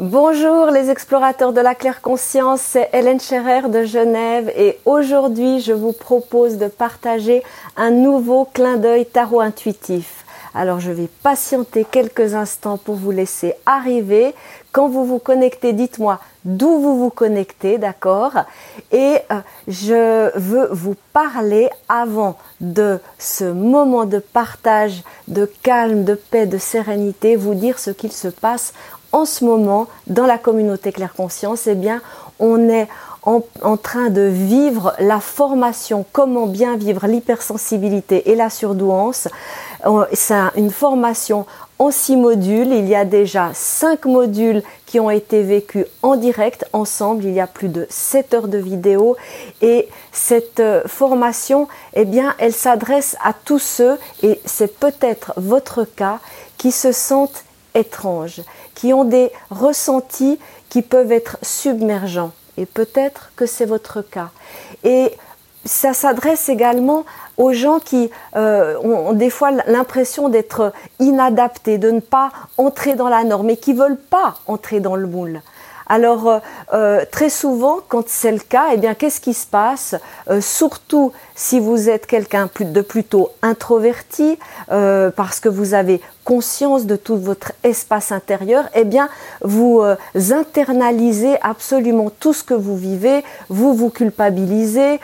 Bonjour les explorateurs de la claire conscience, c'est Hélène Scherer de Genève et aujourd'hui je vous propose de partager un nouveau clin d'œil tarot intuitif. Alors je vais patienter quelques instants pour vous laisser arriver. Quand vous vous connectez, dites-moi d'où vous vous connectez, d'accord? Et euh, je veux vous parler avant de ce moment de partage, de calme, de paix, de sérénité, vous dire ce qu'il se passe en ce moment dans la communauté Claire Conscience. Eh bien, on est en, train de vivre la formation comment bien vivre l'hypersensibilité et la surdouance. C'est une formation en six modules. Il y a déjà cinq modules qui ont été vécus en direct ensemble. Il y a plus de sept heures de vidéo et cette euh, formation, eh bien, elle s'adresse à tous ceux et c'est peut-être votre cas qui se sentent étranges, qui ont des ressentis qui peuvent être submergents. Et peut-être que c'est votre cas. Et ça s'adresse également aux gens qui euh, ont, des fois l'impression d'être inadaptés, de ne pas entrer dans la norme et qui veulent pas entrer dans le moule. Alors euh, euh, très souvent, quand c'est le cas, eh bien qu'est-ce qui se passe euh, Surtout si vous êtes quelqu'un de plutôt introverti, parce que vous avez conscience de tout votre espace intérieur, eh bien vous internalisez absolument tout ce que vous vivez, vous vous culpabilisez,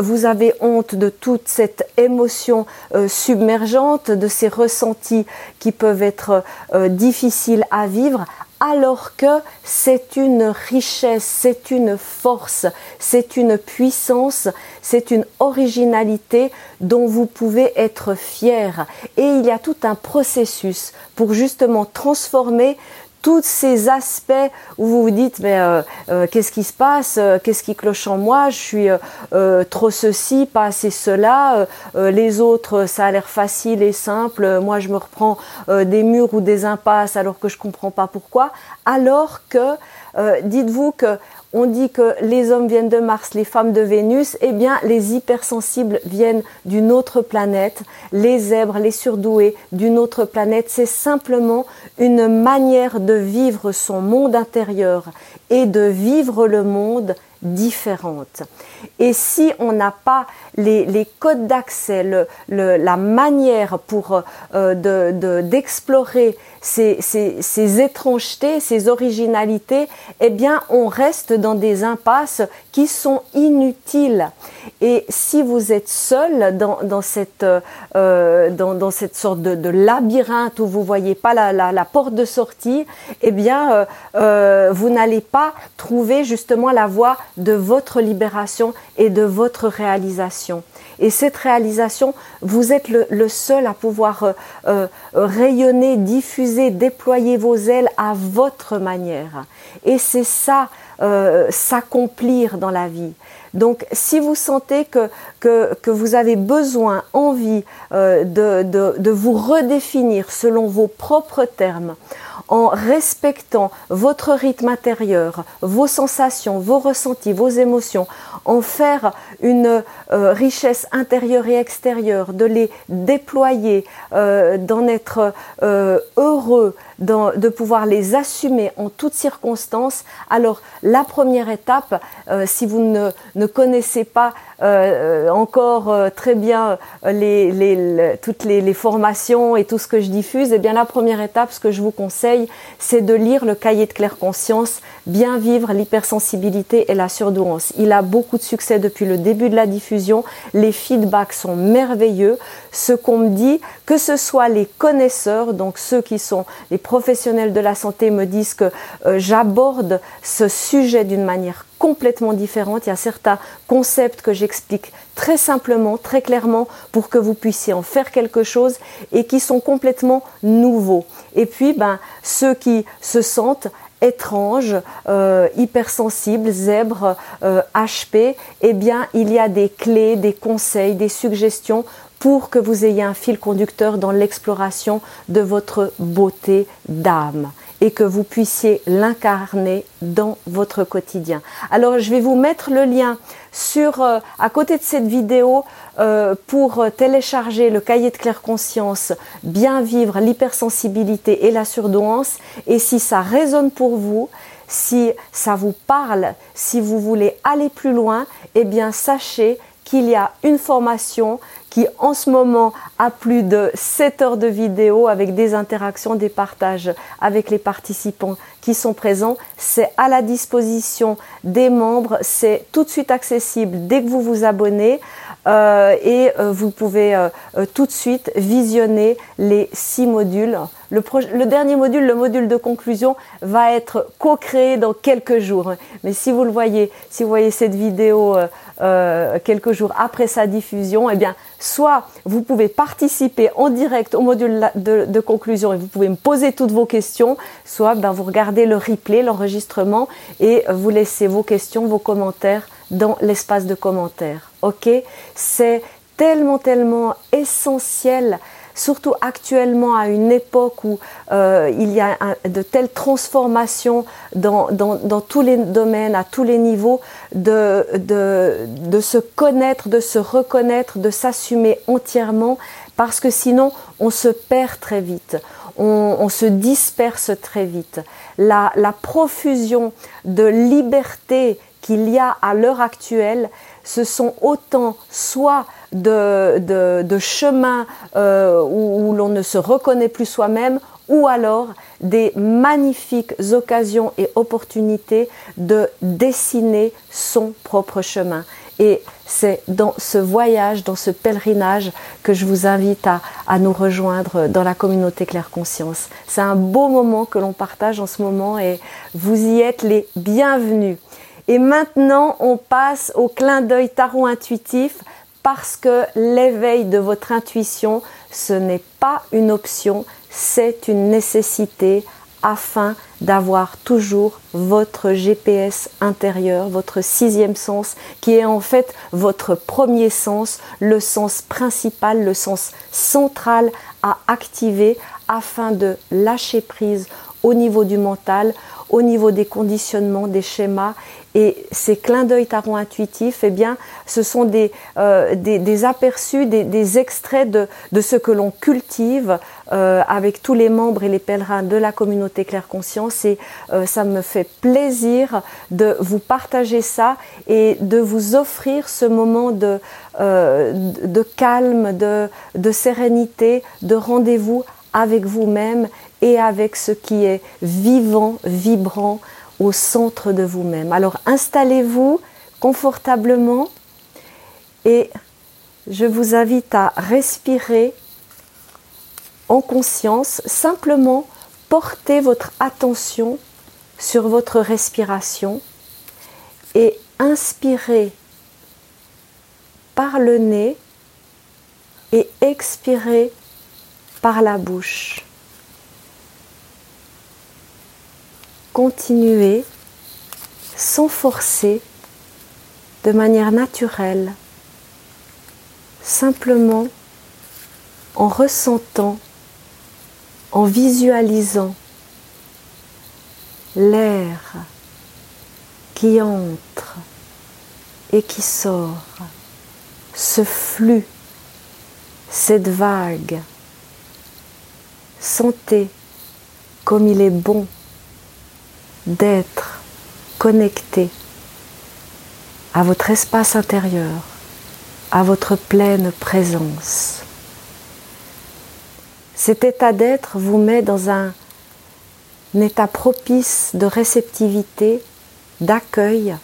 vous avez honte de toute cette émotion submergente, de ces ressentis qui peuvent être difficiles à vivre alors que c'est une richesse, c'est une force, c'est une puissance, c'est une originalité dont vous pouvez être fier. Et il y a tout un processus pour justement transformer tous ces aspects où vous vous dites mais euh, euh, qu'est-ce qui se passe, euh, qu'est-ce qui cloche en moi, je suis trop ceci, pas assez cela, les autres ça a l'air facile et simple, moi je me reprends des murs ou des impasses alors que je comprends pas pourquoi, alors que dites-vous que on dit que les hommes viennent de Mars, les femmes de Vénus, eh bien les hypersensibles viennent d'une autre planète, les zèbres, les surdoués d'une autre planète. C'est simplement une manière de vivre son monde intérieur et de vivre le monde différente. Et si on n'a pas les, codes d'accès, la manière pour euh, d'explorer ces, ces, étrangetés, ces originalités, eh bien, on reste dans des impasses qui sont inutiles. Et si vous êtes seul dans, cette, euh, dans, cette sorte de, labyrinthe où vous voyez pas la, porte de sortie, eh bien, euh, euh, vous n'allez pas trouver justement la voie de votre libération et de votre réalisation. Et cette réalisation, vous êtes le, seul à pouvoir rayonner, diffuser, déployer vos ailes à votre manière. Et c'est ça euh, s'accomplir dans la vie. Donc si vous sentez que, que, que vous avez besoin, envie euh, de, de vous redéfinir selon vos propres termes, en respectant votre rythme intérieur, vos sensations, vos ressentis, vos émotions, en faire une euh, richesse intérieure et extérieure, de les déployer, euh, d'en être euh, heureux, de pouvoir les assumer en toutes circonstances, alors la première étape, si vous ne, connaissez pas encore très bien toutes les, formations et tout ce que je diffuse, eh bien la première étape, ce que je vous conseille, c'est de lire le cahier de claire conscience, bien vivre l'hypersensibilité et la surdouance. Il a beaucoup de succès depuis le début de la diffusion. Les feedbacks sont merveilleux. Ce qu'on me dit, que ce soit les connaisseurs, donc ceux qui sont les professionnels de la santé, me disent que j'aborde ce sujet d'une manière complètement différente. Il y a certains concepts que j'explique très simplement, très clairement, pour que vous puissiez en faire quelque chose et qui sont complètement nouveaux. Et puis, ben, ceux qui se sentent étranges, euh, hypersensibles, zèbres, HP, euh, eh bien, il y a des clés, des conseils, des suggestions pour que vous ayez un fil conducteur dans l'exploration de votre beauté d'âme. Et que vous puissiez l'incarner dans votre quotidien. Alors je vais vous mettre le lien sur euh, à côté de cette vidéo euh, pour télécharger le cahier de claire conscience, bien vivre l'hypersensibilité et la surdouance et si ça résonne pour vous, si ça vous parle, si vous voulez aller plus loin, eh bien sachez qu'il y a une formation qui en ce moment a plus de 7 heures de vidéo avec des interactions, des partages avec les participants qui sont présents. C'est à la disposition des membres, c'est tout de suite accessible dès que vous vous abonnez. Euh, et euh, vous pouvez euh, tout de suite visionner les six modules. Le, le, dernier module, le module de conclusion, va être co-créé dans quelques jours. Mais si vous le voyez, si vous voyez cette vidéo quelques jours après sa diffusion, eh bien, soit vous pouvez participer en direct au module de, de conclusion et vous pouvez me poser toutes vos questions, soit ben, vous regardez le replay, l'enregistrement et vous laissez vos questions, vos commentaires dans l'espace de commentaires. Ok? C'est tellement, tellement essentiel surtout actuellement à une époque où euh, il y a de telles transformations dans, tous les domaines, à tous les niveaux, de, de, se connaître, de se reconnaître, de s'assumer entièrement, parce que sinon on se perd très vite. On, se disperse très vite. La, la profusion de liberté qu'il y a à l'heure actuelle, ce sont autant soit de, de, chemins euh, où, l'on ne se reconnaît plus soi-même, ou alors des magnifiques occasions et opportunités de dessiner son propre chemin. Et c'est dans ce voyage, dans ce pèlerinage que je vous invite à, à nous rejoindre dans la communauté Claire Conscience. C'est un beau moment que l'on partage en ce moment et vous y êtes les bienvenus. Et maintenant, on passe au clin d'œil tarot intuitif parce que l'éveil de votre intuition, ce n'est pas une option, c'est une nécessité afin d'avoir toujours votre GPS intérieur, votre sixième sens, qui est en fait votre premier sens, le sens principal, le sens central à activer afin de lâcher prise au niveau du mental, au niveau des conditionnements, des schémas. Et ces clins d'œil tarot intuitifs, eh bien, ce sont des, euh, des, aperçus, des, extraits de, de, ce que l'on cultive euh, avec tous les membres et les pèlerins de la communauté Claire Conscience. Et euh, ça me fait plaisir de vous partager ça et de vous offrir ce moment de, de calme, de, de sérénité, de rendez-vous avec vous-même et avec ce qui est vivant, vibrant au centre de vous-même. Alors installez-vous confortablement et je vous invite à respirer en conscience, simplement portez votre attention sur votre respiration et inspirez par le nez et expirez par la bouche. Continuer sans forcer, de manière naturelle, simplement en ressentant, en visualisant l'air qui entre et qui sort, ce flux, cette vague. Sentez comme il est bon d'être connecté à votre espace intérieur, à votre pleine présence. Cet état d'être vous met dans un, état propice de réceptivité, d'accueil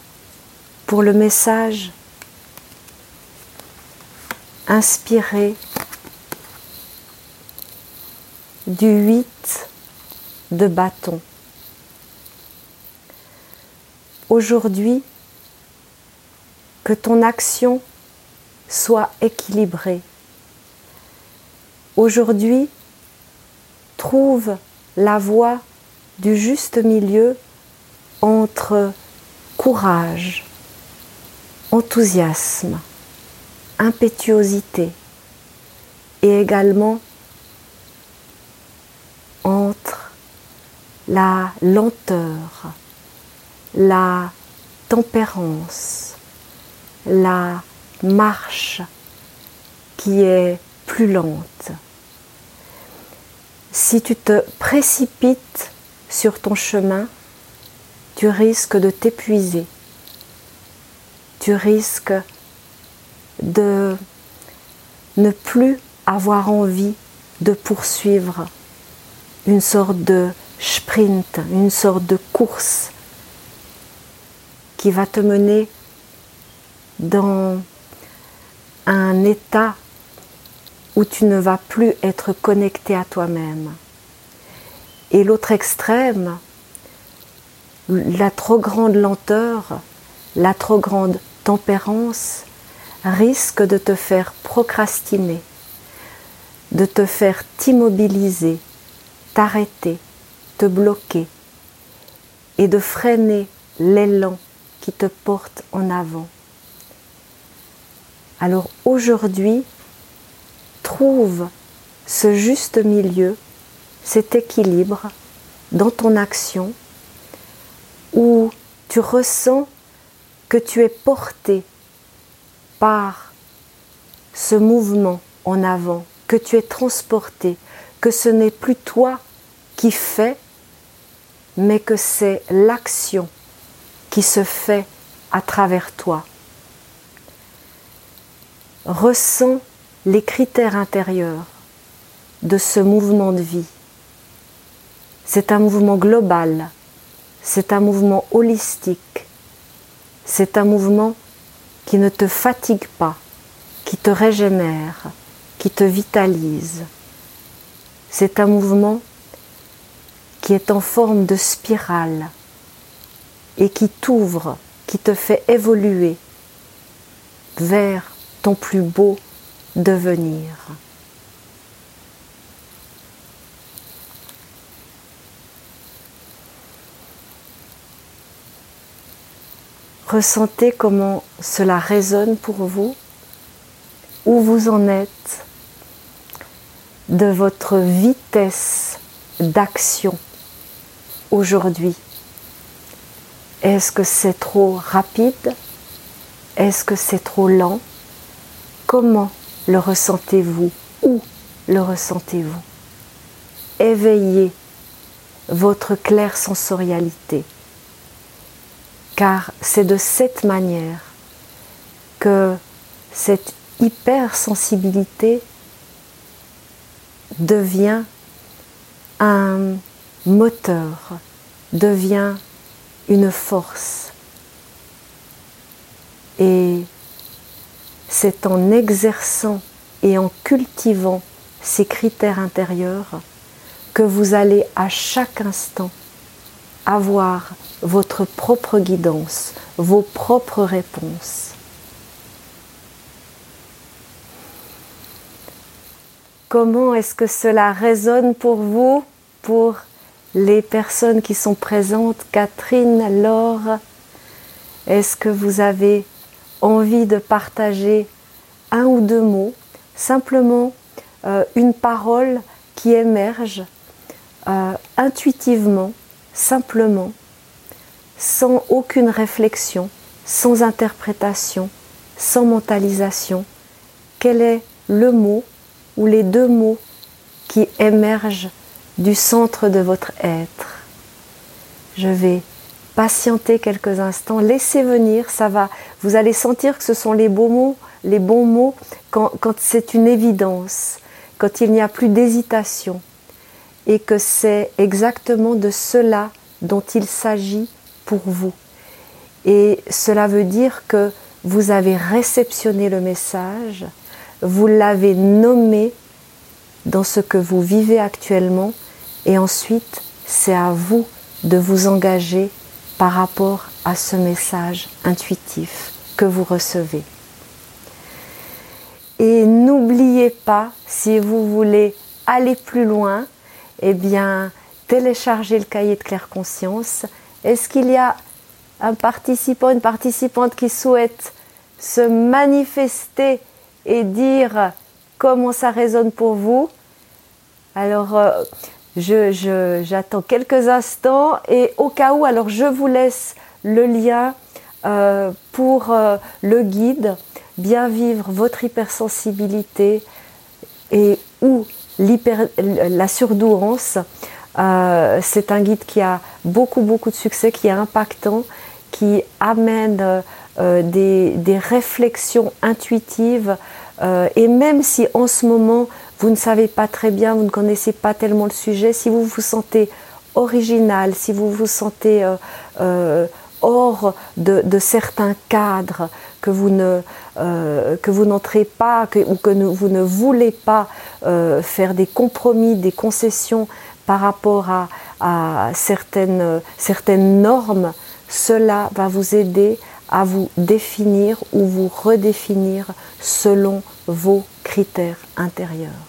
pour le message inspiré du 8 de bâton aujourd'hui que ton action soit équilibrée. Aujourd'hui, trouve la voie du juste milieu entre courage, enthousiasme, impétuosité et également entre la lenteur, la tempérance, la marche qui est plus lente. Si tu te précipites sur ton chemin, tu risques de t'épuiser. Tu risques de ne plus avoir envie de poursuivre une sorte de sprint, une sorte de course va te mener dans un état où tu ne vas plus être connecté à toi-même. Et l'autre extrême, la trop grande lenteur, la trop grande tempérance risque de te faire procrastiner, de te faire t'immobiliser, t'arrêter, te bloquer et de freiner l'élan te porte en avant. Alors aujourd'hui, trouve ce juste milieu, cet équilibre dans ton action où tu ressens que tu es porté par ce mouvement en avant, que tu es transporté, que ce n'est plus toi qui fais, mais que c'est l'action qui se fait à travers toi ressens les critères intérieurs de ce mouvement de vie. C'est un mouvement global, c'est un mouvement holistique, c'est un mouvement qui ne te fatigue pas, qui te régénère, qui te vitalise. C'est un mouvement qui est en forme de spirale et qui t'ouvre, qui te fait évoluer vers ton plus beau devenir. Ressentez comment cela résonne pour vous, où vous en êtes de votre vitesse d'action aujourd'hui. Est-ce que c'est trop rapide? Est-ce que c'est trop lent? Comment le ressentez-vous? Où le ressentez-vous? Éveillez votre claire sensorialité, car c'est de cette manière que cette hypersensibilité devient un moteur, devient une force. Et c'est en exerçant et en cultivant ces critères intérieurs que vous allez à chaque instant avoir votre propre guidance, vos propres réponses. Comment est-ce que cela résonne pour vous, pour les personnes qui sont présentes Catherine, Laure, est-ce que vous avez envie de partager un ou deux mots, simplement euh, une parole qui émerge euh, intuitivement, simplement, sans aucune réflexion, sans interprétation, sans mentalisation? Quel est le mot ou les deux mots qui émergent du centre de votre être Je vais patientez quelques instants, laissez venir, ça va. Vous allez sentir que ce sont les beaux mots, les bons mots quand, c'est une évidence, quand il n'y a plus d'hésitation et que c'est exactement de cela dont il s'agit pour vous. Et cela veut dire que vous avez réceptionné le message, vous l'avez nommé dans ce que vous vivez actuellement et ensuite c'est à vous de vous engager par rapport à ce message intuitif que vous recevez. Et n'oubliez pas, si vous voulez aller plus loin, eh bien, téléchargez le cahier de claire conscience. Est-ce qu'il y a un participant, une participante qui souhaite se manifester et dire comment ça résonne pour vous? Alors, euh, j'attends quelques instants et au cas où, alors je vous laisse le lien euh, pour euh, le guide Bien vivre votre hypersensibilité et ou la surdouance. Euh, c'est un guide qui a beaucoup beaucoup de succès, qui est impactant, qui amène des, réflexions intuitives. et même si en ce moment vous ne savez pas très bien, vous ne connaissez pas tellement le sujet, si vous vous sentez original, si vous vous sentez hors de, certains cadres que vous ne euh, que vous n'entrez pas ou que vous ne voulez pas euh, faire des compromis, des concessions par rapport à, certaines, certaines normes, cela va vous aider à vous définir ou vous redéfinir selon vos critères intérieurs.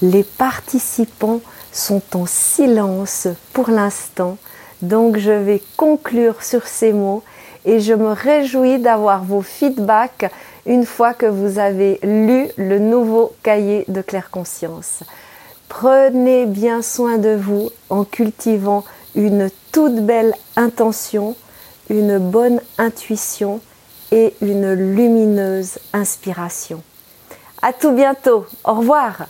Les participants sont en silence pour l'instant donc je vais conclure sur ces mots et je me réjouis d'avoir vos feedbacks une fois que vous avez lu le nouveau cahier de claire conscience. Prenez bien soin de vous en cultivant une toute belle intention, une bonne intuition et une lumineuse inspiration. À tout bientôt. Au revoir.